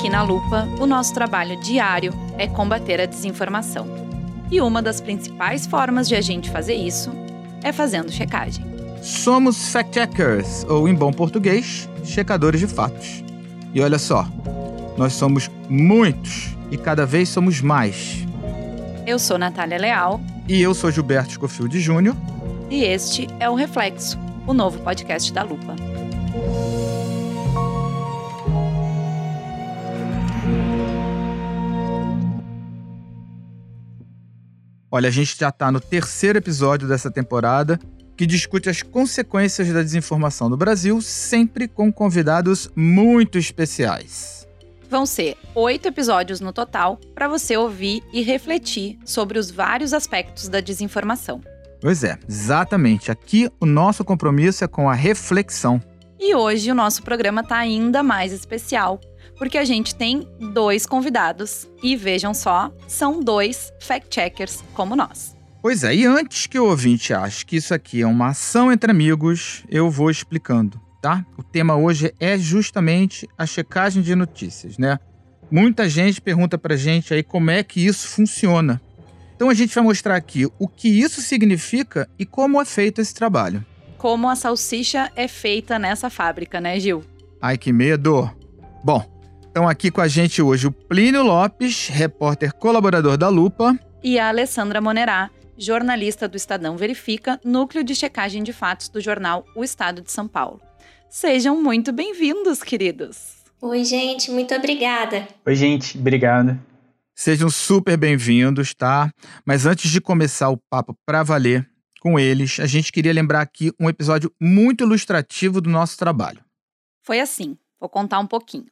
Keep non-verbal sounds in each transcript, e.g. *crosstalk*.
Aqui na Lupa, o nosso trabalho diário é combater a desinformação. E uma das principais formas de a gente fazer isso é fazendo checagem. Somos fact-checkers, ou em bom português, checadores de fatos. E olha só, nós somos muitos e cada vez somos mais. Eu sou Natália Leal. E eu sou Gilberto Scofield Júnior. E este é o Reflexo, o novo podcast da Lupa. Olha, a gente já está no terceiro episódio dessa temporada que discute as consequências da desinformação no Brasil, sempre com convidados muito especiais. Vão ser oito episódios no total para você ouvir e refletir sobre os vários aspectos da desinformação. Pois é, exatamente. Aqui o nosso compromisso é com a reflexão. E hoje o nosso programa está ainda mais especial, porque a gente tem dois convidados. E vejam só, são dois fact-checkers como nós. Pois é, e antes que o ouvinte ache que isso aqui é uma ação entre amigos, eu vou explicando, tá? O tema hoje é justamente a checagem de notícias, né? Muita gente pergunta pra gente aí como é que isso funciona. Então a gente vai mostrar aqui o que isso significa e como é feito esse trabalho. Como a salsicha é feita nessa fábrica, né, Gil? Ai, que medo! Bom, Estão aqui com a gente hoje o Plínio Lopes, repórter colaborador da Lupa. E a Alessandra Monerá, jornalista do Estadão Verifica, núcleo de checagem de fatos do jornal O Estado de São Paulo. Sejam muito bem-vindos, queridos. Oi, gente, muito obrigada. Oi, gente, obrigada. Sejam super bem-vindos, tá? Mas antes de começar o papo para valer com eles, a gente queria lembrar aqui um episódio muito ilustrativo do nosso trabalho. Foi assim, vou contar um pouquinho.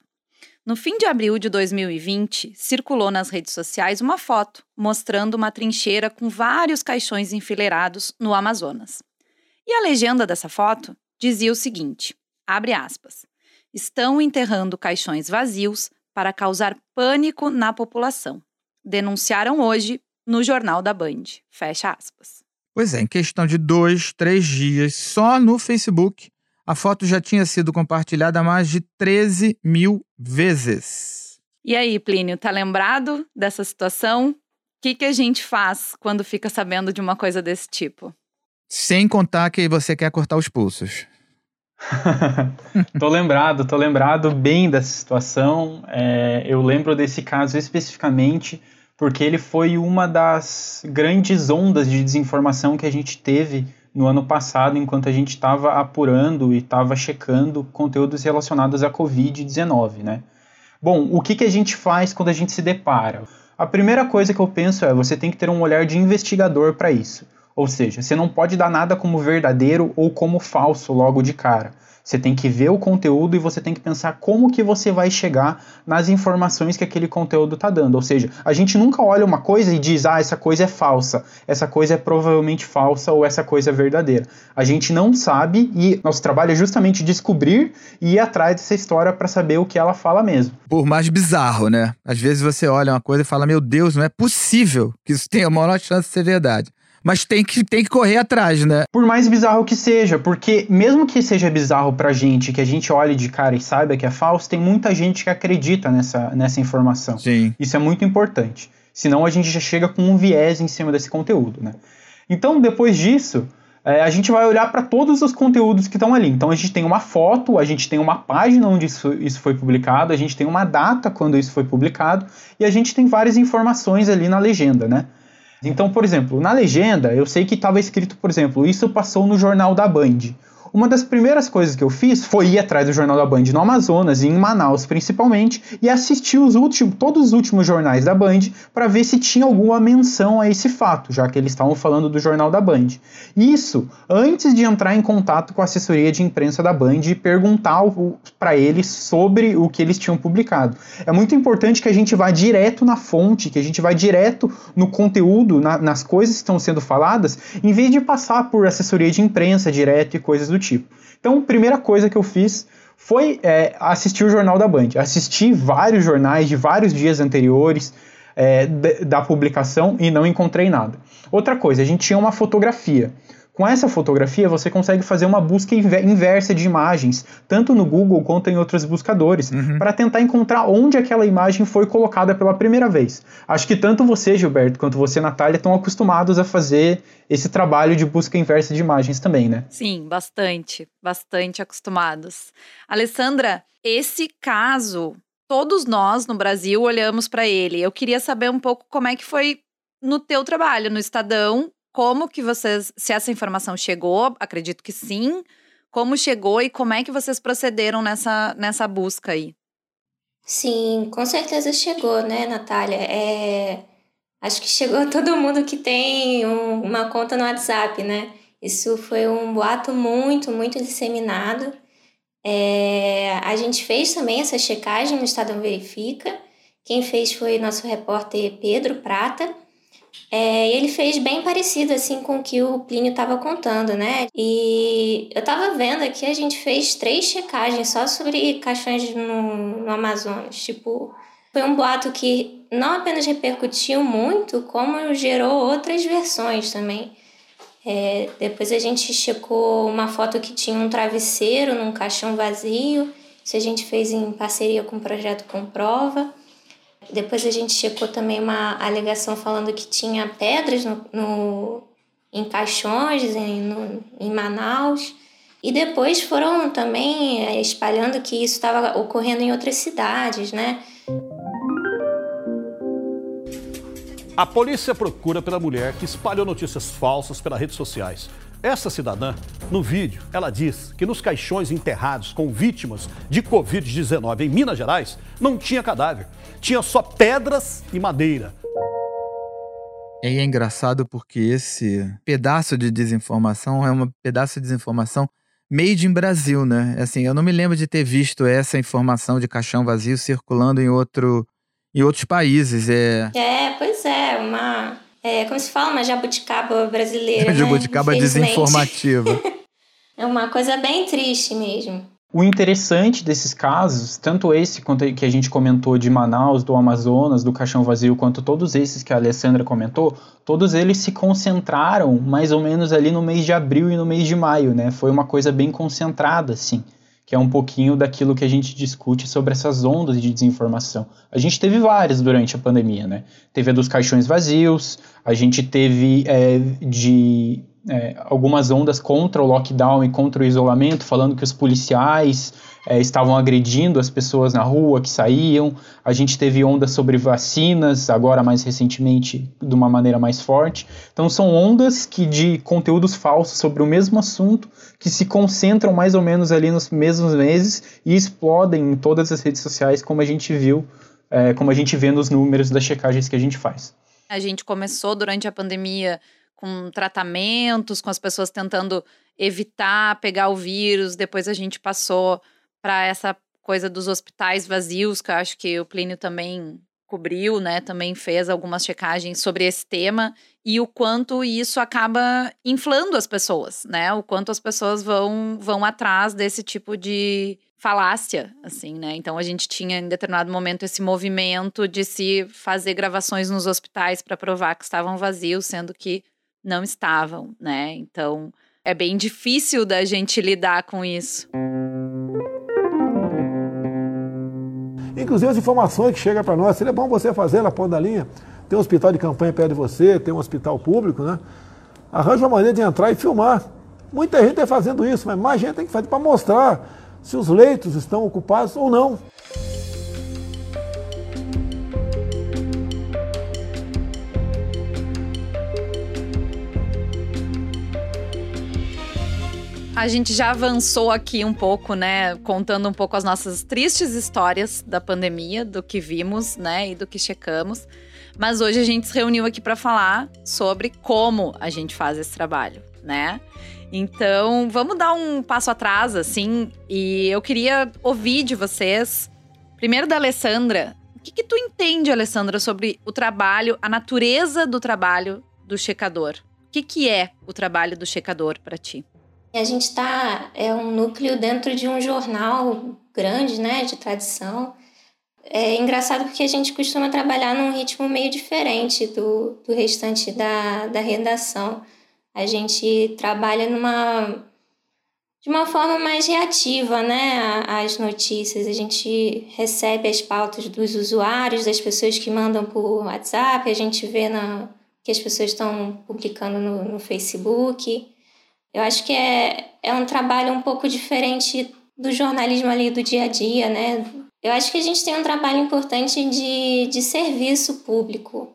No fim de abril de 2020, circulou nas redes sociais uma foto mostrando uma trincheira com vários caixões enfileirados no Amazonas. E a legenda dessa foto dizia o seguinte: abre aspas. Estão enterrando caixões vazios para causar pânico na população. Denunciaram hoje no Jornal da Band. Fecha aspas. Pois é, em questão de dois, três dias, só no Facebook, a foto já tinha sido compartilhada mais de 13 mil vezes. E aí, Plínio, tá lembrado dessa situação? O que, que a gente faz quando fica sabendo de uma coisa desse tipo? Sem contar que você quer cortar os pulsos. *laughs* tô lembrado, tô lembrado bem dessa situação. É, eu lembro desse caso especificamente porque ele foi uma das grandes ondas de desinformação que a gente teve no ano passado, enquanto a gente estava apurando e estava checando conteúdos relacionados à Covid-19, né? Bom, o que, que a gente faz quando a gente se depara? A primeira coisa que eu penso é você tem que ter um olhar de investigador para isso. Ou seja, você não pode dar nada como verdadeiro ou como falso logo de cara. Você tem que ver o conteúdo e você tem que pensar como que você vai chegar nas informações que aquele conteúdo está dando. Ou seja, a gente nunca olha uma coisa e diz, ah, essa coisa é falsa, essa coisa é provavelmente falsa ou essa coisa é verdadeira. A gente não sabe e nosso trabalho é justamente descobrir e ir atrás dessa história para saber o que ela fala mesmo. Por mais bizarro, né? Às vezes você olha uma coisa e fala, meu Deus, não é possível que isso tenha a maior chance de ser verdade mas tem que, tem que correr atrás, né? Por mais bizarro que seja, porque mesmo que seja bizarro pra gente, que a gente olhe de cara e saiba que é falso, tem muita gente que acredita nessa, nessa informação. Sim. Isso é muito importante. Senão a gente já chega com um viés em cima desse conteúdo, né? Então, depois disso, é, a gente vai olhar para todos os conteúdos que estão ali. Então, a gente tem uma foto, a gente tem uma página onde isso, isso foi publicado, a gente tem uma data quando isso foi publicado, e a gente tem várias informações ali na legenda, né? Então, por exemplo, na legenda eu sei que estava escrito, por exemplo, isso passou no jornal da Band. Uma das primeiras coisas que eu fiz foi ir atrás do Jornal da Band no Amazonas e em Manaus principalmente e assistir os últimos, todos os últimos jornais da Band para ver se tinha alguma menção a esse fato, já que eles estavam falando do Jornal da Band. Isso antes de entrar em contato com a assessoria de imprensa da Band e perguntar para eles sobre o que eles tinham publicado. É muito importante que a gente vá direto na fonte, que a gente vá direto no conteúdo, na, nas coisas que estão sendo faladas, em vez de passar por assessoria de imprensa direto e coisas do do tipo. Então, a primeira coisa que eu fiz foi é, assistir o Jornal da Band. Assisti vários jornais de vários dias anteriores é, da publicação e não encontrei nada. Outra coisa, a gente tinha uma fotografia. Com essa fotografia, você consegue fazer uma busca inversa de imagens, tanto no Google quanto em outros buscadores, uhum. para tentar encontrar onde aquela imagem foi colocada pela primeira vez. Acho que tanto você, Gilberto, quanto você, Natália, estão acostumados a fazer esse trabalho de busca inversa de imagens também, né? Sim, bastante, bastante acostumados. Alessandra, esse caso, todos nós no Brasil olhamos para ele. Eu queria saber um pouco como é que foi no teu trabalho no Estadão como que vocês, se essa informação chegou, acredito que sim, como chegou e como é que vocês procederam nessa, nessa busca aí? Sim, com certeza chegou, né, Natália? É... Acho que chegou a *laughs* todo mundo que tem um, uma conta no WhatsApp, né? Isso foi um boato muito, muito disseminado. É... A gente fez também essa checagem no Estadão Verifica. Quem fez foi nosso repórter Pedro Prata. É, ele fez bem parecido assim com o que o Plínio estava contando, né? E eu estava vendo aqui, a gente fez três checagens só sobre caixões no, no Amazonas. Tipo, foi um boato que não apenas repercutiu muito, como gerou outras versões também. É, depois a gente checou uma foto que tinha um travesseiro num caixão vazio. Isso a gente fez em parceria com o projeto Comprova. Depois a gente checou também uma alegação falando que tinha pedras no, no em caixões em, no, em Manaus. E depois foram também eh, espalhando que isso estava ocorrendo em outras cidades, né? A polícia procura pela mulher que espalhou notícias falsas pelas redes sociais. Essa cidadã, no vídeo, ela diz que nos caixões enterrados com vítimas de Covid-19 em Minas Gerais não tinha cadáver, tinha só pedras e madeira. E é engraçado porque esse pedaço de desinformação é um pedaço de desinformação made in Brasil, né? Assim, eu não me lembro de ter visto essa informação de caixão vazio circulando em outro em outros países. É, é pois é, uma é, como se fala, uma jabuticaba brasileira. *laughs* Né? jabuticaba desinformativa. *laughs* é uma coisa bem triste mesmo. O interessante desses casos, tanto esse quanto que a gente comentou de Manaus, do Amazonas, do Caixão Vazio, quanto todos esses que a Alessandra comentou, todos eles se concentraram mais ou menos ali no mês de abril e no mês de maio, né? Foi uma coisa bem concentrada, assim que é um pouquinho daquilo que a gente discute sobre essas ondas de desinformação. A gente teve várias durante a pandemia, né? Teve a dos caixões vazios, a gente teve é, de é, algumas ondas contra o lockdown e contra o isolamento, falando que os policiais é, estavam agredindo as pessoas na rua que saíam. A gente teve ondas sobre vacinas, agora mais recentemente, de uma maneira mais forte. Então, são ondas que de conteúdos falsos sobre o mesmo assunto que se concentram mais ou menos ali nos mesmos meses e explodem em todas as redes sociais, como a gente viu, é, como a gente vê nos números das checagens que a gente faz. A gente começou durante a pandemia com tratamentos, com as pessoas tentando evitar pegar o vírus. Depois a gente passou para essa coisa dos hospitais vazios, que eu acho que o Plínio também cobriu, né? Também fez algumas checagens sobre esse tema e o quanto isso acaba inflando as pessoas, né? O quanto as pessoas vão vão atrás desse tipo de falácia, assim, né? Então a gente tinha em determinado momento esse movimento de se fazer gravações nos hospitais para provar que estavam vazios, sendo que não estavam, né? Então é bem difícil da gente lidar com isso. Inclusive as informações que chegam para nós, seria bom você fazer na ponta da linha. Tem um hospital de campanha perto de você, tem um hospital público, né? Arranja uma maneira de entrar e filmar. Muita gente está fazendo isso, mas mais gente tem que fazer para mostrar se os leitos estão ocupados ou não. A gente já avançou aqui um pouco, né? Contando um pouco as nossas tristes histórias da pandemia, do que vimos, né? E do que checamos. Mas hoje a gente se reuniu aqui para falar sobre como a gente faz esse trabalho, né? Então, vamos dar um passo atrás, assim. E eu queria ouvir de vocês, primeiro da Alessandra. O que, que tu entende, Alessandra, sobre o trabalho, a natureza do trabalho do checador? O que, que é o trabalho do checador para ti? A gente está é um núcleo dentro de um jornal grande, né, de tradição. É engraçado porque a gente costuma trabalhar num ritmo meio diferente do, do restante da, da redação. a gente trabalha numa de uma forma mais reativa, né, às notícias. A gente recebe as pautas dos usuários, das pessoas que mandam por WhatsApp, a gente vê na, que as pessoas estão publicando no, no Facebook. Eu acho que é, é um trabalho um pouco diferente do jornalismo ali do dia a dia, né? Eu acho que a gente tem um trabalho importante de, de serviço público,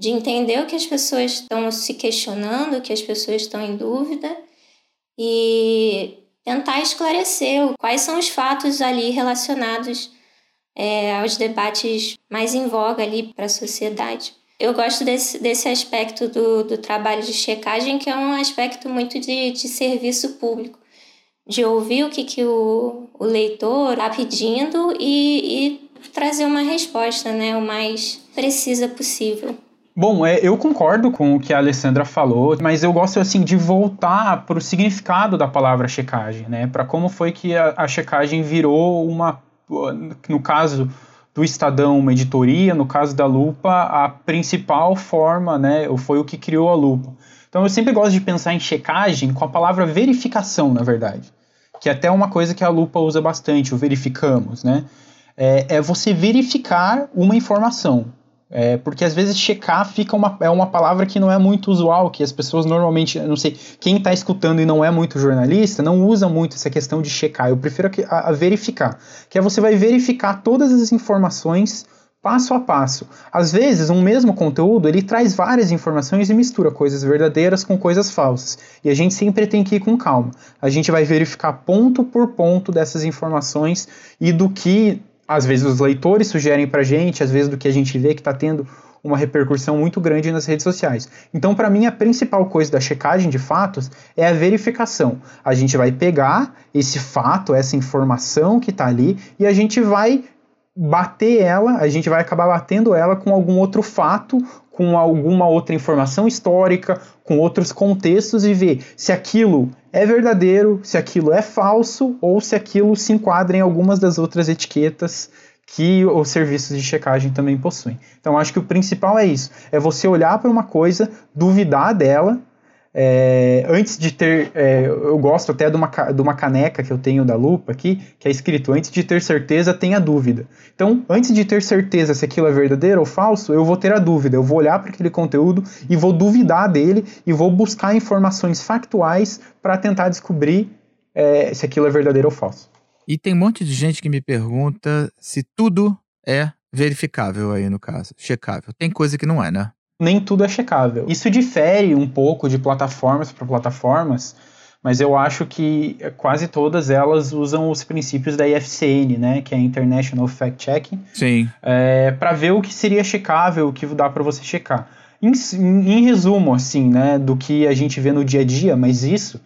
de entender o que as pessoas estão se questionando, o que as pessoas estão em dúvida e tentar esclarecer quais são os fatos ali relacionados é, aos debates mais em voga ali para a sociedade. Eu gosto desse, desse aspecto do, do trabalho de checagem, que é um aspecto muito de, de serviço público, de ouvir o que, que o, o leitor está pedindo e, e trazer uma resposta né, o mais precisa possível. Bom, é, eu concordo com o que a Alessandra falou, mas eu gosto assim de voltar para o significado da palavra checagem, né? Para como foi que a, a checagem virou uma, no caso do Estadão uma editoria, no caso da lupa, a principal forma, né, foi o que criou a lupa. Então eu sempre gosto de pensar em checagem com a palavra verificação, na verdade, que é até uma coisa que a lupa usa bastante, o verificamos, né? É, é você verificar uma informação. É, porque às vezes checar fica uma, é uma palavra que não é muito usual, que as pessoas normalmente, não sei, quem está escutando e não é muito jornalista, não usa muito essa questão de checar. Eu prefiro a, a verificar, que é você vai verificar todas as informações passo a passo. Às vezes, um mesmo conteúdo, ele traz várias informações e mistura coisas verdadeiras com coisas falsas. E a gente sempre tem que ir com calma. A gente vai verificar ponto por ponto dessas informações e do que às vezes os leitores sugerem para gente, às vezes do que a gente vê que está tendo uma repercussão muito grande nas redes sociais. Então, para mim, a principal coisa da checagem de fatos é a verificação. A gente vai pegar esse fato, essa informação que está ali, e a gente vai bater ela, a gente vai acabar batendo ela com algum outro fato, com alguma outra informação histórica, com outros contextos e ver se aquilo é verdadeiro, se aquilo é falso ou se aquilo se enquadra em algumas das outras etiquetas que os serviços de checagem também possuem. Então acho que o principal é isso, é você olhar para uma coisa, duvidar dela é, antes de ter, é, eu gosto até de uma, de uma caneca que eu tenho da lupa aqui, que é escrito: antes de ter certeza, tenha dúvida. Então, antes de ter certeza se aquilo é verdadeiro ou falso, eu vou ter a dúvida. Eu vou olhar para aquele conteúdo e vou duvidar dele e vou buscar informações factuais para tentar descobrir é, se aquilo é verdadeiro ou falso. E tem um monte de gente que me pergunta se tudo é verificável aí no caso, checável. Tem coisa que não é, né? Nem tudo é checável. Isso difere um pouco de plataformas para plataformas, mas eu acho que quase todas elas usam os princípios da IFCN, né, que é International Fact Checking, Sim. É, para ver o que seria checável, o que dá para você checar. Em, em, resumo, assim, né, do que a gente vê no dia a dia, mas isso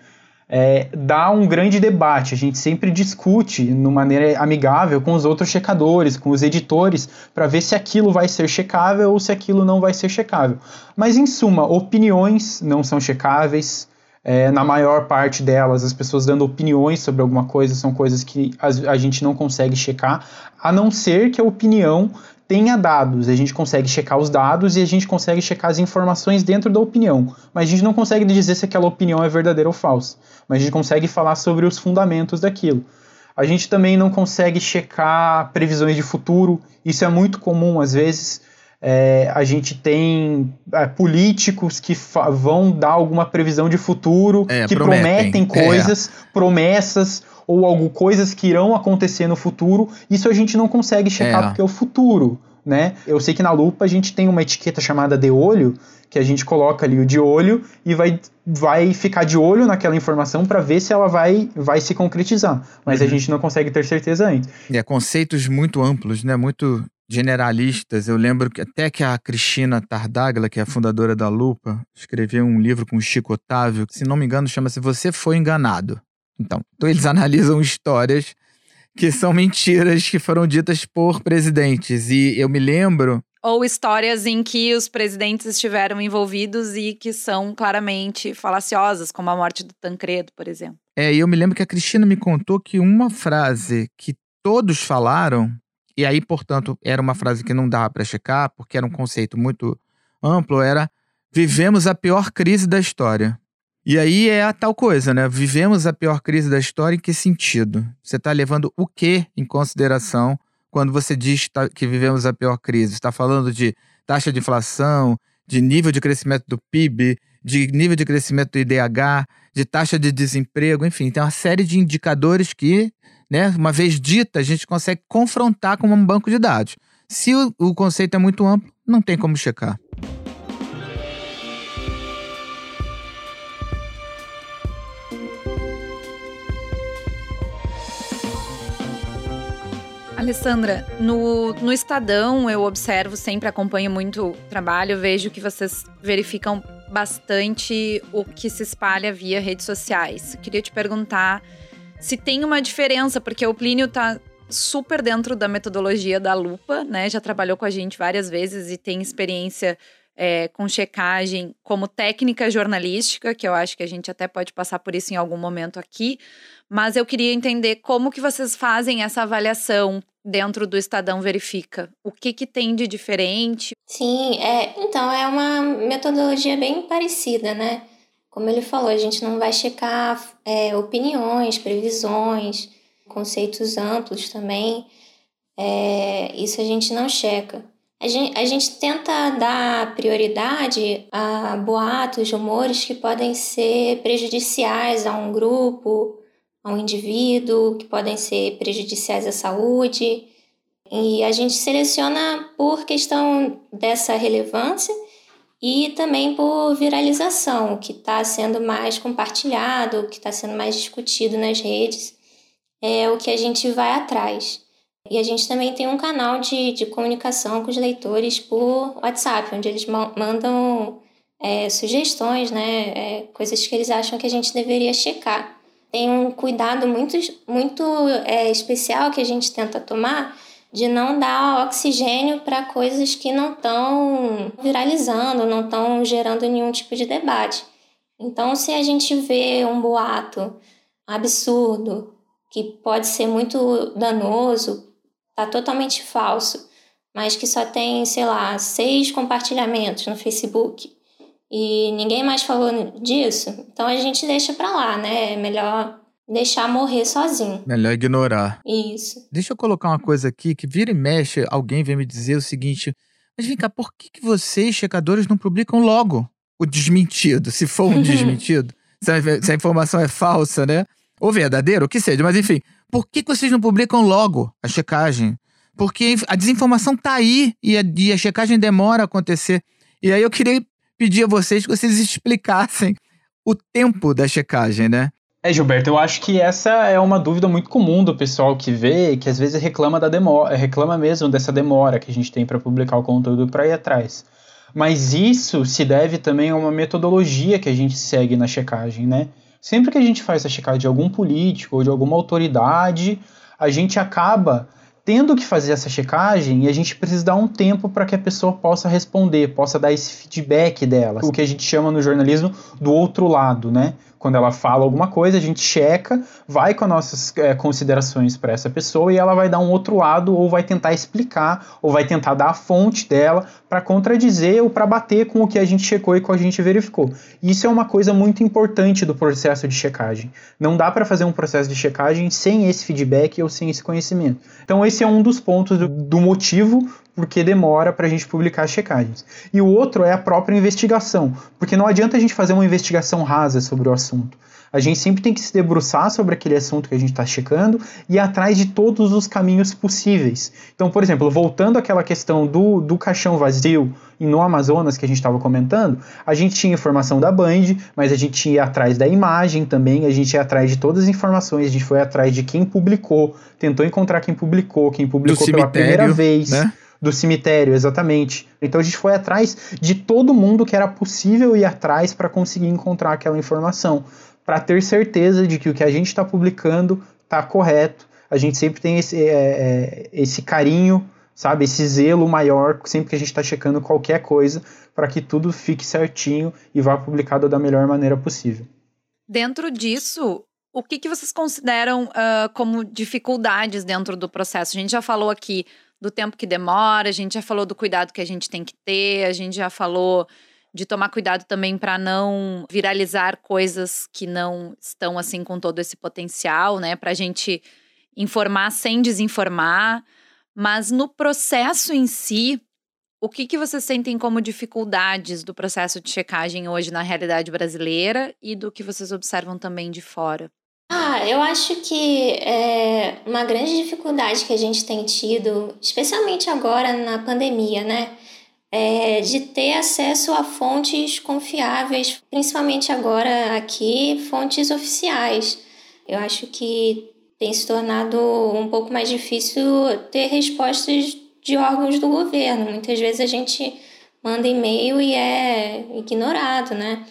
é, dá um grande debate. A gente sempre discute de maneira amigável com os outros checadores, com os editores, para ver se aquilo vai ser checável ou se aquilo não vai ser checável. Mas, em suma, opiniões não são checáveis. É, na maior parte delas, as pessoas dando opiniões sobre alguma coisa são coisas que a, a gente não consegue checar, a não ser que a opinião tenha dados, a gente consegue checar os dados e a gente consegue checar as informações dentro da opinião, mas a gente não consegue dizer se aquela opinião é verdadeira ou falsa, mas a gente consegue falar sobre os fundamentos daquilo. A gente também não consegue checar previsões de futuro, isso é muito comum às vezes. É, a gente tem é, políticos que vão dar alguma previsão de futuro, é, que prometem, prometem coisas, promessas, ou algo, coisas que irão acontecer no futuro, isso a gente não consegue checar é. porque é o futuro, né? Eu sei que na lupa a gente tem uma etiqueta chamada de olho, que a gente coloca ali o de olho e vai, vai ficar de olho naquela informação para ver se ela vai, vai se concretizar. Mas uhum. a gente não consegue ter certeza antes. É, conceitos muito amplos, né? Muito generalistas. Eu lembro que até que a Cristina Tardáglia, que é a fundadora da Lupa, escreveu um livro com o Chico Otávio, que, se não me engano, chama-se Você Foi Enganado. Então, então eles analisam histórias que são mentiras que foram ditas por presidentes. E eu me lembro. Ou histórias em que os presidentes estiveram envolvidos e que são claramente falaciosas, como a morte do Tancredo, por exemplo. É, e eu me lembro que a Cristina me contou que uma frase que todos falaram, e aí, portanto, era uma frase que não dava para checar, porque era um conceito muito amplo, era: vivemos a pior crise da história. E aí é a tal coisa, né? Vivemos a pior crise da história em que sentido? Você está levando o que em consideração quando você diz que vivemos a pior crise? Está falando de taxa de inflação, de nível de crescimento do PIB, de nível de crescimento do IDH, de taxa de desemprego, enfim, tem uma série de indicadores que, né, uma vez dita, a gente consegue confrontar com um banco de dados. Se o, o conceito é muito amplo, não tem como checar. Alessandra, no, no Estadão eu observo, sempre acompanho muito o trabalho, vejo que vocês verificam bastante o que se espalha via redes sociais. Queria te perguntar se tem uma diferença, porque o Plínio está super dentro da metodologia da lupa, né? Já trabalhou com a gente várias vezes e tem experiência é, com checagem como técnica jornalística, que eu acho que a gente até pode passar por isso em algum momento aqui. Mas eu queria entender como que vocês fazem essa avaliação dentro do Estadão Verifica. O que, que tem de diferente? Sim, é, então é uma metodologia bem parecida, né? Como ele falou, a gente não vai checar é, opiniões, previsões, conceitos amplos também. É, isso a gente não checa. A gente, a gente tenta dar prioridade a boatos, rumores que podem ser prejudiciais a um grupo, a um indivíduo, que podem ser prejudiciais à saúde. E a gente seleciona por questão dessa relevância e também por viralização, o que está sendo mais compartilhado, o que está sendo mais discutido nas redes, é o que a gente vai atrás. E a gente também tem um canal de, de comunicação com os leitores por WhatsApp, onde eles mandam é, sugestões, né, é, coisas que eles acham que a gente deveria checar. Tem um cuidado muito, muito é, especial que a gente tenta tomar de não dar oxigênio para coisas que não estão viralizando, não estão gerando nenhum tipo de debate. Então, se a gente vê um boato absurdo, que pode ser muito danoso tá totalmente falso, mas que só tem, sei lá, seis compartilhamentos no Facebook e ninguém mais falou disso, então a gente deixa pra lá, né? É melhor deixar morrer sozinho. Melhor ignorar. Isso. Deixa eu colocar uma coisa aqui que vira e mexe, alguém vem me dizer o seguinte: mas vem cá, por que, que vocês, checadores, não publicam logo o desmentido, se for um *laughs* desmentido? se, a, se a informação é falsa, né? Ou verdadeiro, o que seja, mas enfim, por que, que vocês não publicam logo a checagem? Porque a desinformação tá aí e a, e a checagem demora a acontecer. E aí eu queria pedir a vocês que vocês *laughs* explicassem o tempo da checagem, né? É, Gilberto, eu acho que essa é uma dúvida muito comum do pessoal que vê, que às vezes reclama da demora, reclama mesmo dessa demora que a gente tem para publicar o conteúdo para ir atrás. Mas isso se deve também a uma metodologia que a gente segue na checagem, né? Sempre que a gente faz a checagem de algum político ou de alguma autoridade, a gente acaba tendo que fazer essa checagem e a gente precisa dar um tempo para que a pessoa possa responder, possa dar esse feedback dela, o que a gente chama no jornalismo do outro lado, né? Quando ela fala alguma coisa, a gente checa, vai com as nossas é, considerações para essa pessoa e ela vai dar um outro lado ou vai tentar explicar ou vai tentar dar a fonte dela para contradizer ou para bater com o que a gente checou e com a gente verificou. Isso é uma coisa muito importante do processo de checagem. Não dá para fazer um processo de checagem sem esse feedback ou sem esse conhecimento. Então esse é um dos pontos do, do motivo porque demora para a gente publicar as checagens. E o outro é a própria investigação, porque não adianta a gente fazer uma investigação rasa sobre o assunto. A gente sempre tem que se debruçar sobre aquele assunto que a gente está checando e ir atrás de todos os caminhos possíveis. Então, por exemplo, voltando àquela questão do, do caixão vazio no Amazonas que a gente estava comentando, a gente tinha informação da Band, mas a gente ia atrás da imagem também, a gente ia atrás de todas as informações, a gente foi atrás de quem publicou, tentou encontrar quem publicou, quem publicou pela primeira vez. Né? Do cemitério, exatamente. Então a gente foi atrás de todo mundo que era possível ir atrás para conseguir encontrar aquela informação, para ter certeza de que o que a gente está publicando está correto. A gente sempre tem esse, é, é, esse carinho, sabe, esse zelo maior sempre que a gente está checando qualquer coisa para que tudo fique certinho e vá publicado da melhor maneira possível. Dentro disso, o que, que vocês consideram uh, como dificuldades dentro do processo? A gente já falou aqui do tempo que demora, a gente já falou do cuidado que a gente tem que ter, a gente já falou de tomar cuidado também para não viralizar coisas que não estão assim com todo esse potencial, né? Para a gente informar sem desinformar. Mas no processo em si, o que, que vocês sentem como dificuldades do processo de checagem hoje na realidade brasileira e do que vocês observam também de fora? Ah, eu acho que é uma grande dificuldade que a gente tem tido, especialmente agora na pandemia, né? É de ter acesso a fontes confiáveis, principalmente agora aqui, fontes oficiais. Eu acho que tem se tornado um pouco mais difícil ter respostas de órgãos do governo. Muitas vezes a gente manda e-mail e é ignorado, né?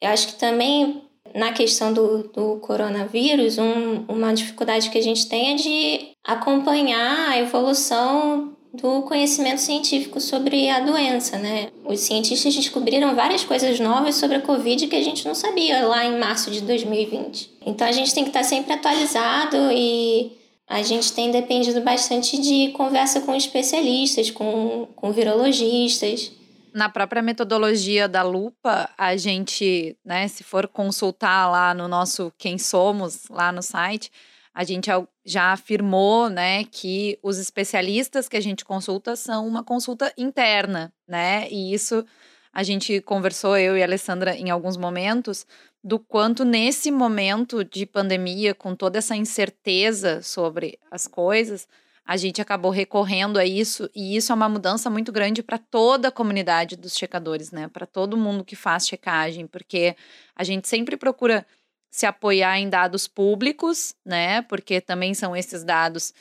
Eu acho que também na questão do, do coronavírus, um, uma dificuldade que a gente tem é de acompanhar a evolução do conhecimento científico sobre a doença, né? Os cientistas descobriram várias coisas novas sobre a Covid que a gente não sabia lá em março de 2020. Então a gente tem que estar sempre atualizado e a gente tem dependido bastante de conversa com especialistas, com, com virologistas. Na própria metodologia da lupa, a gente, né, se for consultar lá no nosso Quem Somos, lá no site, a gente já afirmou, né, que os especialistas que a gente consulta são uma consulta interna, né? E isso a gente conversou eu e a Alessandra em alguns momentos do quanto nesse momento de pandemia, com toda essa incerteza sobre as coisas, a gente acabou recorrendo a isso e isso é uma mudança muito grande para toda a comunidade dos checadores, né? Para todo mundo que faz checagem, porque a gente sempre procura se apoiar em dados públicos, né? Porque também são esses dados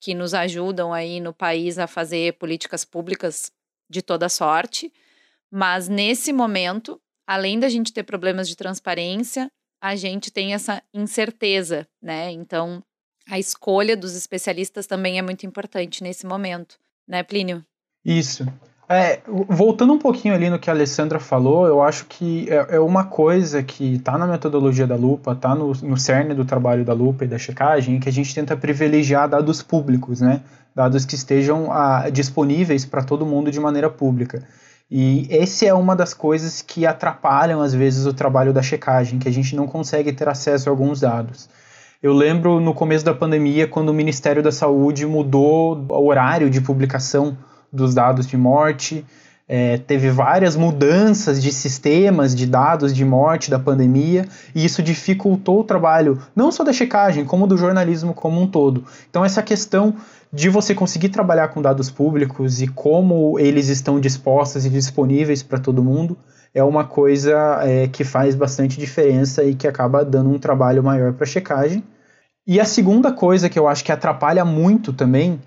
que nos ajudam aí no país a fazer políticas públicas de toda sorte. Mas nesse momento, além da gente ter problemas de transparência, a gente tem essa incerteza, né? Então, a escolha dos especialistas também é muito importante nesse momento, né, Plínio? Isso. É, voltando um pouquinho ali no que a Alessandra falou, eu acho que é, é uma coisa que está na metodologia da lupa, está no, no cerne do trabalho da lupa e da checagem, que a gente tenta privilegiar dados públicos, né? dados que estejam a, disponíveis para todo mundo de maneira pública. E esse é uma das coisas que atrapalham às vezes o trabalho da checagem, que a gente não consegue ter acesso a alguns dados. Eu lembro no começo da pandemia, quando o Ministério da Saúde mudou o horário de publicação dos dados de morte. É, teve várias mudanças de sistemas de dados de morte da pandemia e isso dificultou o trabalho não só da checagem, como do jornalismo como um todo. Então, essa questão de você conseguir trabalhar com dados públicos e como eles estão dispostos e disponíveis para todo mundo é uma coisa é, que faz bastante diferença e que acaba dando um trabalho maior para checagem. E a segunda coisa que eu acho que atrapalha muito também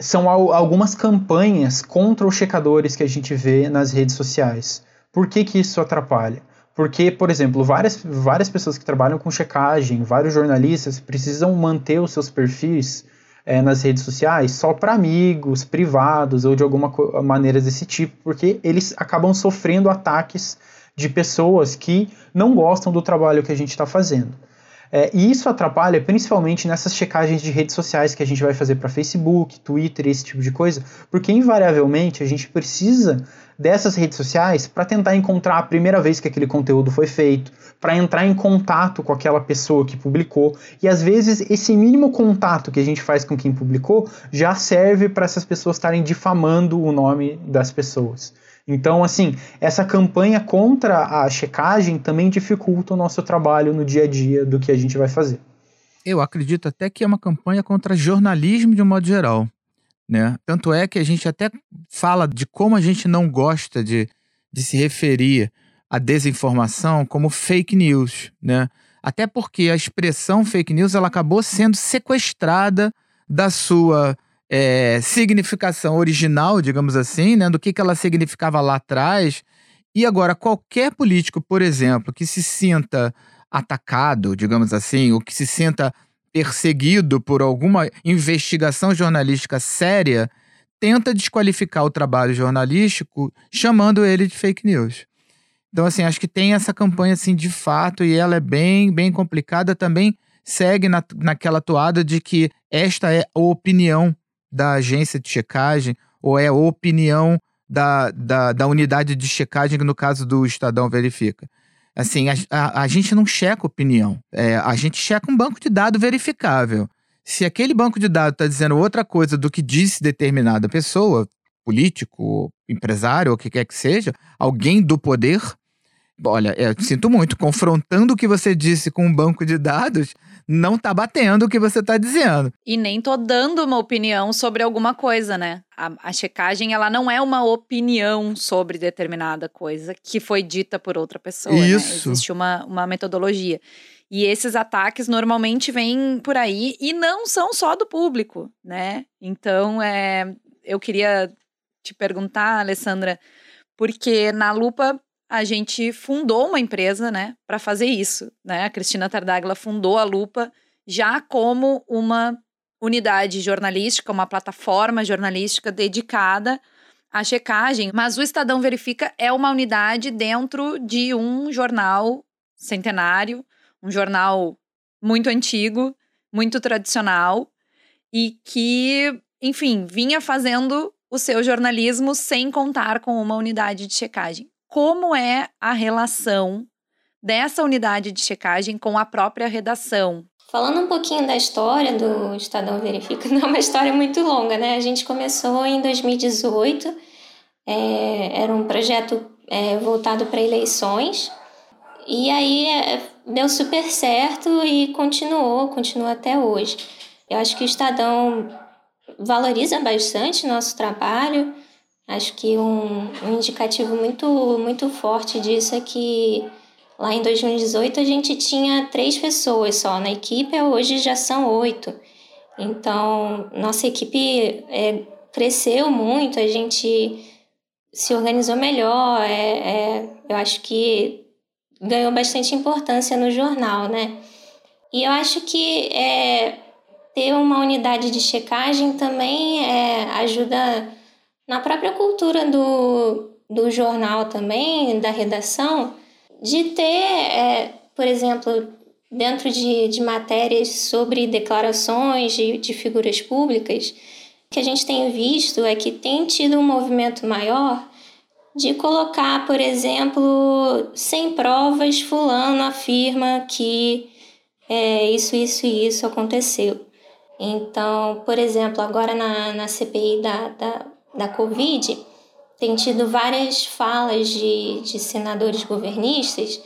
são algumas campanhas contra os checadores que a gente vê nas redes sociais. Por que, que isso atrapalha? Porque, por exemplo, várias, várias pessoas que trabalham com checagem, vários jornalistas precisam manter os seus perfis é, nas redes sociais só para amigos, privados ou de alguma maneira desse tipo, porque eles acabam sofrendo ataques de pessoas que não gostam do trabalho que a gente está fazendo. É, e isso atrapalha principalmente nessas checagens de redes sociais que a gente vai fazer para Facebook, Twitter, esse tipo de coisa, porque invariavelmente a gente precisa dessas redes sociais para tentar encontrar a primeira vez que aquele conteúdo foi feito, para entrar em contato com aquela pessoa que publicou, e às vezes esse mínimo contato que a gente faz com quem publicou já serve para essas pessoas estarem difamando o nome das pessoas. Então, assim, essa campanha contra a checagem também dificulta o nosso trabalho no dia a dia do que a gente vai fazer. Eu acredito até que é uma campanha contra jornalismo de um modo geral. Né? Tanto é que a gente até fala de como a gente não gosta de, de se referir à desinformação como fake news. Né? Até porque a expressão fake news ela acabou sendo sequestrada da sua é, significação original, digamos assim, né, do que, que ela significava lá atrás. E agora, qualquer político, por exemplo, que se sinta atacado, digamos assim, ou que se sinta perseguido por alguma investigação jornalística séria, tenta desqualificar o trabalho jornalístico chamando ele de fake news. Então, assim, acho que tem essa campanha, assim, de fato, e ela é bem, bem complicada. Também segue na, naquela toada de que esta é a opinião da agência de checagem ou é opinião da, da, da unidade de checagem que no caso do Estadão verifica. Assim, a, a, a gente não checa opinião. É, a gente checa um banco de dados verificável. Se aquele banco de dados está dizendo outra coisa do que disse determinada pessoa, político, empresário, ou o que quer que seja, alguém do poder, olha, eu sinto muito, confrontando o que você disse com um banco de dados, não tá batendo o que você tá dizendo. E nem tô dando uma opinião sobre alguma coisa, né? A, a, checagem, ela não é uma opinião sobre determinada coisa que foi dita por outra pessoa. Né? Isso. Né? Existe uma, uma metodologia. E esses ataques normalmente vêm por aí e não são só do público, né? Então, é, eu queria te perguntar, Alessandra, porque na Lupa a gente fundou uma empresa, né, para fazer isso, né? A Cristina Tardaglia fundou a Lupa já como uma unidade jornalística, uma plataforma jornalística dedicada à checagem, mas o Estadão Verifica é uma unidade dentro de um jornal centenário, um jornal muito antigo, muito tradicional e que, enfim, vinha fazendo o seu jornalismo sem contar com uma unidade de checagem como é a relação dessa unidade de checagem com a própria redação. Falando um pouquinho da história do Estadão Verifica, *laughs* não é uma história muito longa, né? A gente começou em 2018, é, era um projeto é, voltado para eleições, e aí é, deu super certo e continuou, continua até hoje. Eu acho que o Estadão valoriza bastante nosso trabalho, Acho que um, um indicativo muito, muito forte disso é que lá em 2018 a gente tinha três pessoas só na equipe, hoje já são oito. Então, nossa equipe é, cresceu muito, a gente se organizou melhor, é, é, eu acho que ganhou bastante importância no jornal, né? E eu acho que é, ter uma unidade de checagem também é, ajuda na própria cultura do, do jornal também, da redação, de ter, é, por exemplo, dentro de, de matérias sobre declarações de, de figuras públicas, que a gente tem visto é que tem tido um movimento maior de colocar, por exemplo, sem provas, fulano afirma que é, isso, isso e isso aconteceu. Então, por exemplo, agora na, na CPI da, da da Covid, tem tido várias falas de, de senadores governistas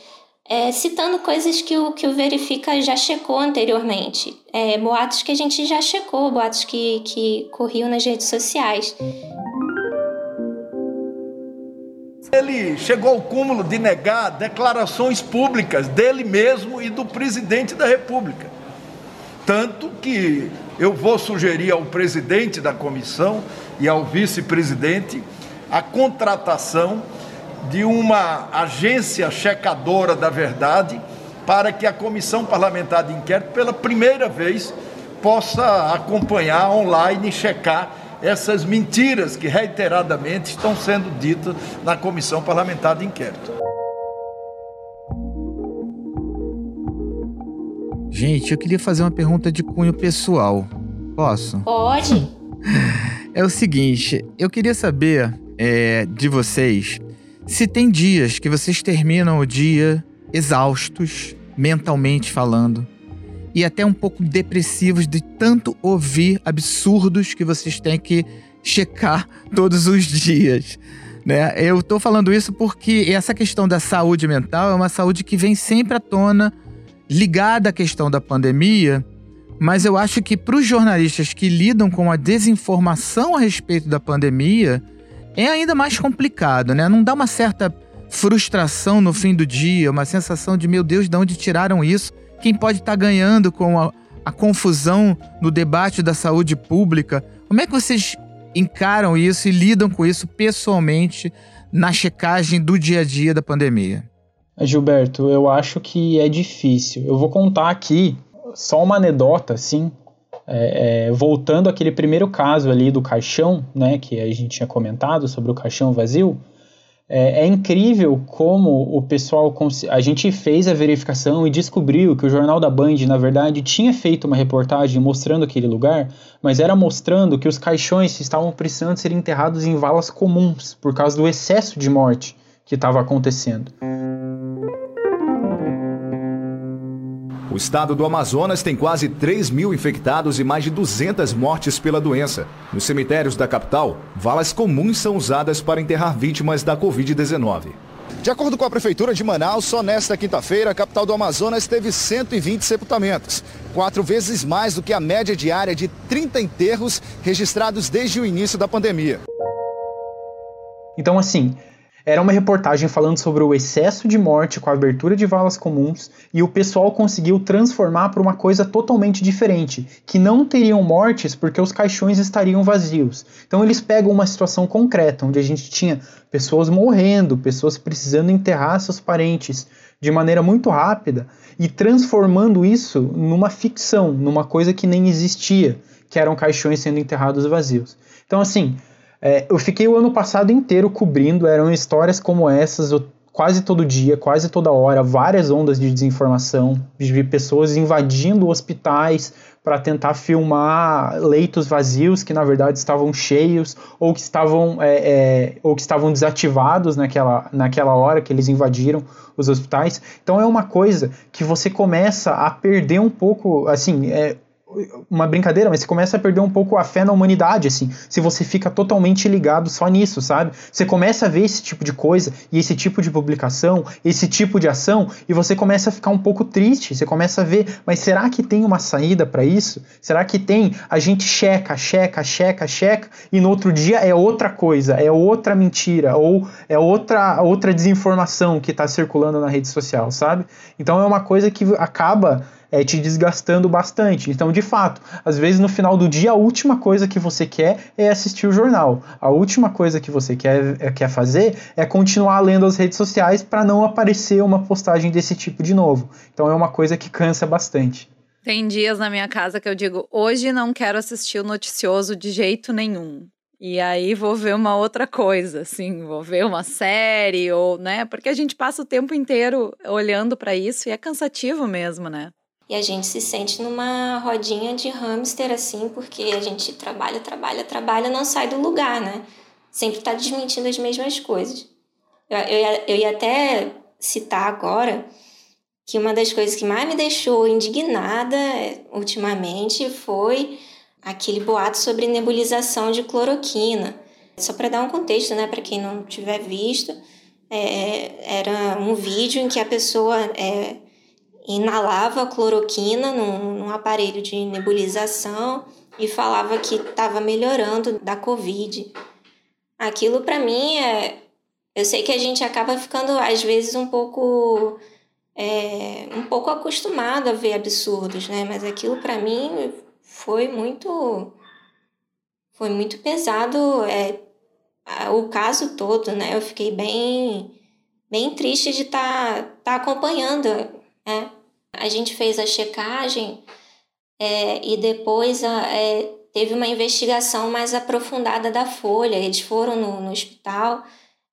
é, citando coisas que o, que o Verifica já checou anteriormente. É, boatos que a gente já checou, boatos que, que corriam nas redes sociais. Ele chegou ao cúmulo de negar declarações públicas dele mesmo e do presidente da República. Tanto que eu vou sugerir ao presidente da comissão e ao vice-presidente a contratação de uma agência checadora da verdade para que a comissão parlamentar de inquérito, pela primeira vez, possa acompanhar online e checar essas mentiras que reiteradamente estão sendo ditas na comissão parlamentar de inquérito. Gente, eu queria fazer uma pergunta de cunho pessoal. Posso? Pode. *laughs* É o seguinte, eu queria saber é, de vocês se tem dias que vocês terminam o dia exaustos, mentalmente falando, e até um pouco depressivos de tanto ouvir absurdos que vocês têm que checar *laughs* todos os dias. Né? Eu tô falando isso porque essa questão da saúde mental é uma saúde que vem sempre à tona, ligada à questão da pandemia, mas eu acho que para os jornalistas que lidam com a desinformação a respeito da pandemia, é ainda mais complicado, né? Não dá uma certa frustração no fim do dia, uma sensação de, meu Deus, de onde tiraram isso? Quem pode estar tá ganhando com a, a confusão no debate da saúde pública? Como é que vocês encaram isso e lidam com isso pessoalmente na checagem do dia a dia da pandemia? Gilberto, eu acho que é difícil. Eu vou contar aqui só uma anedota, assim, é, é, voltando àquele primeiro caso ali do caixão, né, que a gente tinha comentado sobre o caixão vazio, É, é, incrível como o pessoal. A gente fez a verificação e descobriu que o Jornal da Band, na verdade, tinha feito uma reportagem mostrando aquele lugar, mas era mostrando que os caixões estavam precisando ser enterrados em valas comuns por causa do excesso de morte que estava acontecendo. O estado do Amazonas tem quase 3 mil infectados e mais de 200 mortes pela doença. Nos cemitérios da capital, valas comuns são usadas para enterrar vítimas da Covid-19. De acordo com a Prefeitura de Manaus, só nesta quinta-feira, a capital do Amazonas teve 120 sepultamentos, quatro vezes mais do que a média diária de 30 enterros registrados desde o início da pandemia. Então, assim, era uma reportagem falando sobre o excesso de morte com a abertura de valas comuns e o pessoal conseguiu transformar para uma coisa totalmente diferente, que não teriam mortes porque os caixões estariam vazios. Então eles pegam uma situação concreta, onde a gente tinha pessoas morrendo, pessoas precisando enterrar seus parentes de maneira muito rápida e transformando isso numa ficção, numa coisa que nem existia, que eram caixões sendo enterrados vazios. Então assim, é, eu fiquei o ano passado inteiro cobrindo, eram histórias como essas, eu, quase todo dia, quase toda hora, várias ondas de desinformação, de pessoas invadindo hospitais para tentar filmar leitos vazios que na verdade estavam cheios ou que estavam, é, é, ou que estavam desativados naquela, naquela hora que eles invadiram os hospitais. Então é uma coisa que você começa a perder um pouco, assim, é, uma brincadeira, mas você começa a perder um pouco a fé na humanidade, assim, se você fica totalmente ligado só nisso, sabe? Você começa a ver esse tipo de coisa e esse tipo de publicação, esse tipo de ação, e você começa a ficar um pouco triste, você começa a ver, mas será que tem uma saída para isso? Será que tem? A gente checa, checa, checa, checa, e no outro dia é outra coisa, é outra mentira, ou é outra, outra desinformação que está circulando na rede social, sabe? Então é uma coisa que acaba é, te desgastando bastante. Então, de fato, às vezes no final do dia, a última coisa que você quer é assistir o jornal. A última coisa que você quer, é, quer fazer é continuar lendo as redes sociais para não aparecer uma postagem desse tipo de novo. Então, é uma coisa que cansa bastante. Tem dias na minha casa que eu digo: hoje não quero assistir o noticioso de jeito nenhum. E aí vou ver uma outra coisa, assim, vou ver uma série ou, né? Porque a gente passa o tempo inteiro olhando para isso e é cansativo mesmo, né? E a gente se sente numa rodinha de hamster, assim, porque a gente trabalha, trabalha, trabalha, não sai do lugar, né? Sempre está desmentindo as mesmas coisas. Eu, eu, ia, eu ia até citar agora que uma das coisas que mais me deixou indignada ultimamente foi aquele boato sobre nebulização de cloroquina. Só para dar um contexto, né, para quem não tiver visto, é, era um vídeo em que a pessoa é, inalava cloroquina num, num aparelho de nebulização e falava que estava melhorando da Covid. Aquilo para mim é. Eu sei que a gente acaba ficando, às vezes, um pouco. É, um pouco acostumado a ver absurdos, né? Mas aquilo para mim foi muito. Foi muito pesado. É, o caso todo, né? Eu fiquei bem, bem triste de estar tá, tá acompanhando é. A gente fez a checagem é, e depois a, é, teve uma investigação mais aprofundada da Folha. Eles foram no, no hospital,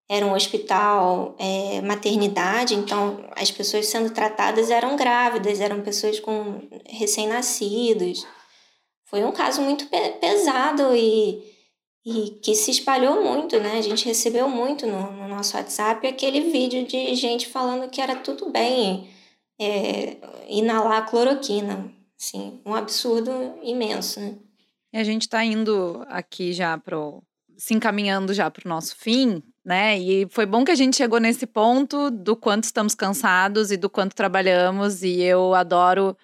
era um hospital é, maternidade, então as pessoas sendo tratadas eram grávidas, eram pessoas com recém-nascidos. Foi um caso muito pe pesado e, e que se espalhou muito, né? A gente recebeu muito no, no nosso WhatsApp aquele vídeo de gente falando que era tudo bem é, inalar cloroquina. Assim, um absurdo imenso, né? E a gente está indo aqui já pro. se encaminhando já para o nosso fim, né? E foi bom que a gente chegou nesse ponto do quanto estamos cansados e do quanto trabalhamos. E eu adoro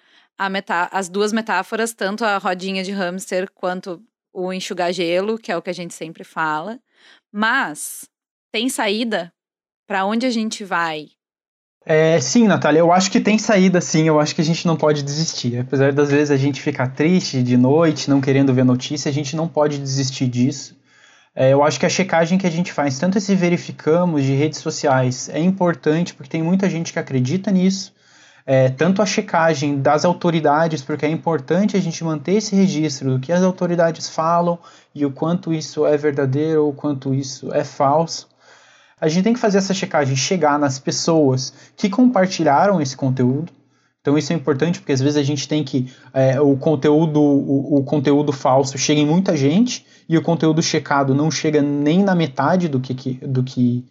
as duas metáforas, tanto a rodinha de hamster quanto o enxugar gelo, que é o que a gente sempre fala. Mas tem saída para onde a gente vai? É, sim, Natália, eu acho que tem saída sim, eu acho que a gente não pode desistir. Apesar das vezes a gente ficar triste de noite, não querendo ver notícia, a gente não pode desistir disso. É, eu acho que a checagem que a gente faz, tanto esse verificamos de redes sociais, é importante porque tem muita gente que acredita nisso. É, tanto a checagem das autoridades, porque é importante a gente manter esse registro do que as autoridades falam e o quanto isso é verdadeiro ou o quanto isso é falso. A gente tem que fazer essa checagem, chegar nas pessoas que compartilharam esse conteúdo. Então isso é importante porque às vezes a gente tem que é, o conteúdo o, o, conteúdo falso chega em muita gente e o conteúdo checado não chega nem na metade do que, do que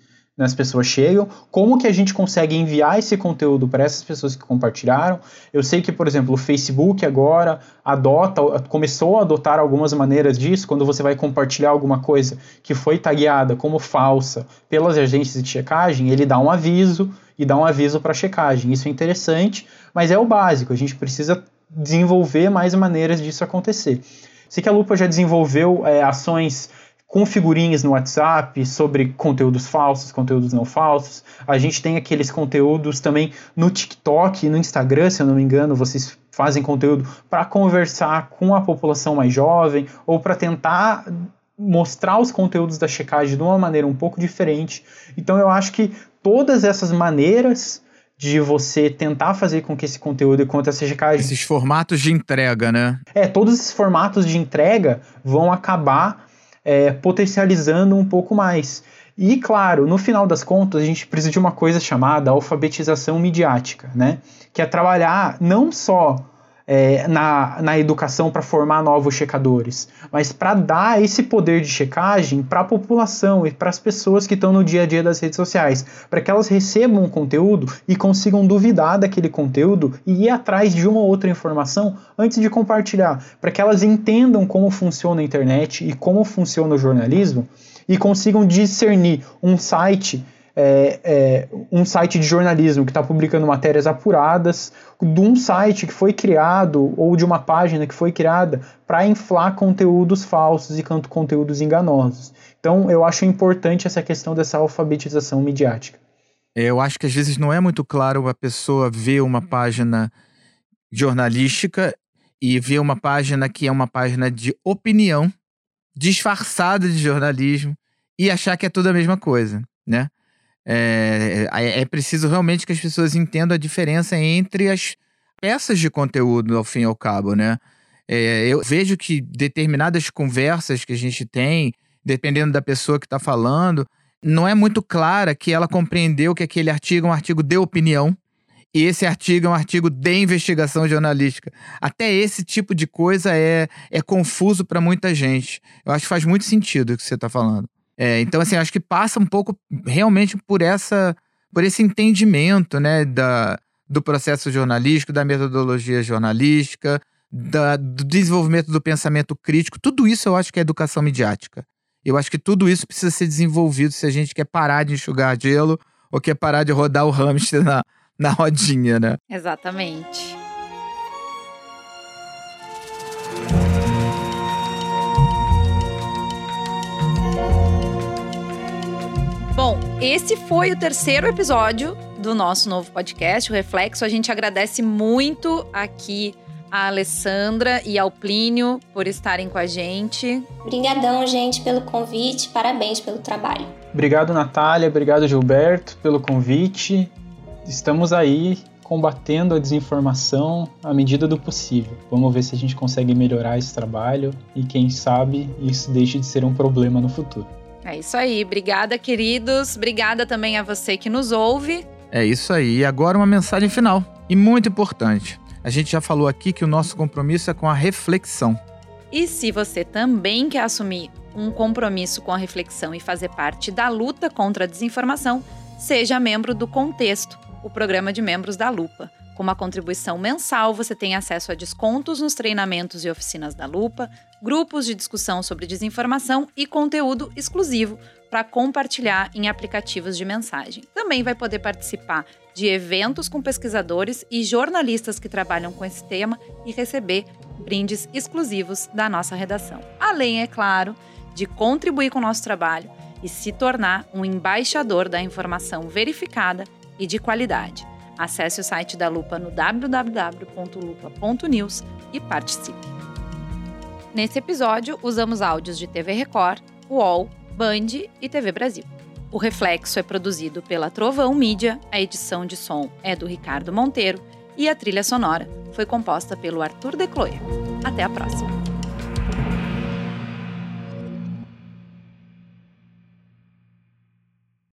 as pessoas chegam, como que a gente consegue enviar esse conteúdo para essas pessoas que compartilharam. Eu sei que, por exemplo, o Facebook agora adota, começou a adotar algumas maneiras disso, quando você vai compartilhar alguma coisa que foi tagueada como falsa pelas agências de checagem, ele dá um aviso e dá um aviso para checagem. Isso é interessante, mas é o básico, a gente precisa desenvolver mais maneiras disso acontecer. Sei que a Lupa já desenvolveu é, ações com figurinhas no WhatsApp sobre conteúdos falsos, conteúdos não falsos. A gente tem aqueles conteúdos também no TikTok e no Instagram, se eu não me engano, vocês fazem conteúdo para conversar com a população mais jovem ou para tentar mostrar os conteúdos da checagem de uma maneira um pouco diferente. Então eu acho que todas essas maneiras de você tentar fazer com que esse conteúdo e quanto essa checagem. Esses formatos de entrega, né? É, todos esses formatos de entrega vão acabar é, potencializando um pouco mais. E, claro, no final das contas, a gente precisa de uma coisa chamada alfabetização midiática, né? Que é trabalhar não só é, na, na educação para formar novos checadores, mas para dar esse poder de checagem para a população e para as pessoas que estão no dia a dia das redes sociais, para que elas recebam o conteúdo e consigam duvidar daquele conteúdo e ir atrás de uma ou outra informação antes de compartilhar, para que elas entendam como funciona a internet e como funciona o jornalismo e consigam discernir um site é, é, um site de jornalismo que está publicando matérias apuradas de um site que foi criado ou de uma página que foi criada para inflar conteúdos falsos e conteúdos enganosos. Então, eu acho importante essa questão dessa alfabetização midiática. Eu acho que às vezes não é muito claro a pessoa ver uma página jornalística e ver uma página que é uma página de opinião disfarçada de jornalismo e achar que é tudo a mesma coisa, né? É, é, é preciso realmente que as pessoas entendam a diferença entre as peças de conteúdo, ao fim e ao cabo, né? É, eu vejo que determinadas conversas que a gente tem, dependendo da pessoa que está falando, não é muito clara que ela compreendeu que aquele artigo é um artigo de opinião e esse artigo é um artigo de investigação jornalística. Até esse tipo de coisa é, é confuso para muita gente. Eu acho que faz muito sentido o que você está falando. É, então, assim, acho que passa um pouco realmente por essa por esse entendimento né, da, do processo jornalístico, da metodologia jornalística, da, do desenvolvimento do pensamento crítico. Tudo isso eu acho que é educação midiática. Eu acho que tudo isso precisa ser desenvolvido se a gente quer parar de enxugar gelo ou quer parar de rodar o hamster na, na rodinha, né? Exatamente. Bom, esse foi o terceiro episódio do nosso novo podcast, o Reflexo. A gente agradece muito aqui a Alessandra e ao Plínio por estarem com a gente. Obrigadão, gente, pelo convite. Parabéns pelo trabalho. Obrigado, Natália. Obrigado, Gilberto, pelo convite. Estamos aí combatendo a desinformação à medida do possível. Vamos ver se a gente consegue melhorar esse trabalho e, quem sabe, isso deixe de ser um problema no futuro. É isso aí. Obrigada, queridos. Obrigada também a você que nos ouve. É isso aí. E agora uma mensagem final e muito importante. A gente já falou aqui que o nosso compromisso é com a reflexão. E se você também quer assumir um compromisso com a reflexão e fazer parte da luta contra a desinformação, seja membro do Contexto, o programa de membros da Lupa. Com uma contribuição mensal, você tem acesso a descontos nos treinamentos e oficinas da Lupa, grupos de discussão sobre desinformação e conteúdo exclusivo para compartilhar em aplicativos de mensagem. Também vai poder participar de eventos com pesquisadores e jornalistas que trabalham com esse tema e receber brindes exclusivos da nossa redação. Além, é claro, de contribuir com o nosso trabalho e se tornar um embaixador da informação verificada e de qualidade. Acesse o site da Lupa no www.lupa.news e participe. Nesse episódio, usamos áudios de TV Record, UOL, Band e TV Brasil. O Reflexo é produzido pela Trovão Mídia, a edição de som é do Ricardo Monteiro e a trilha sonora foi composta pelo Arthur Decloia. Até a próxima!